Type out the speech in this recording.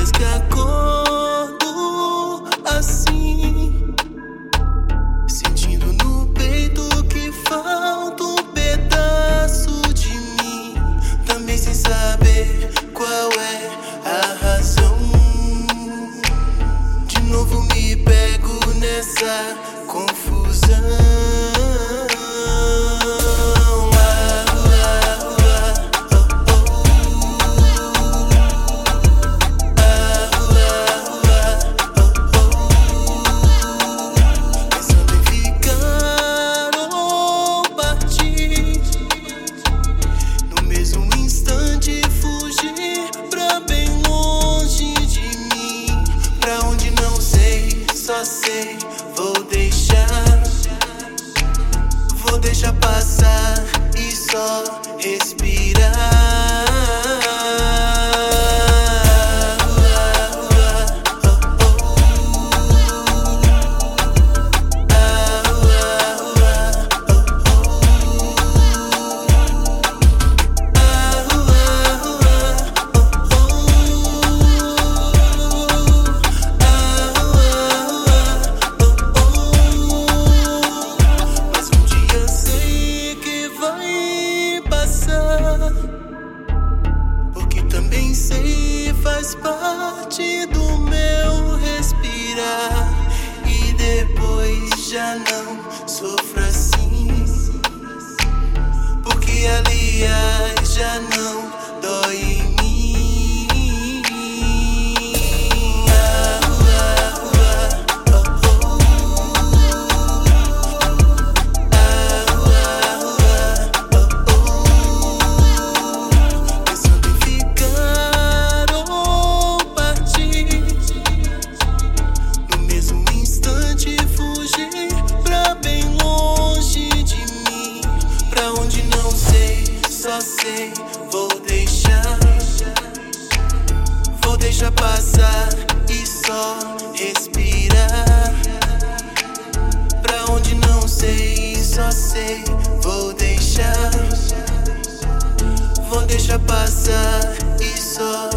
dias que é acordo assim, sentindo no peito que falta um pedaço de mim, também sem saber qual é a razão. De novo me pego nessa confusão. parte do meu respirar e depois já não sofrer. Sei, vou deixar. Vou deixar passar e só respirar. Pra onde não sei, só sei, vou deixar. Vou deixar passar e só.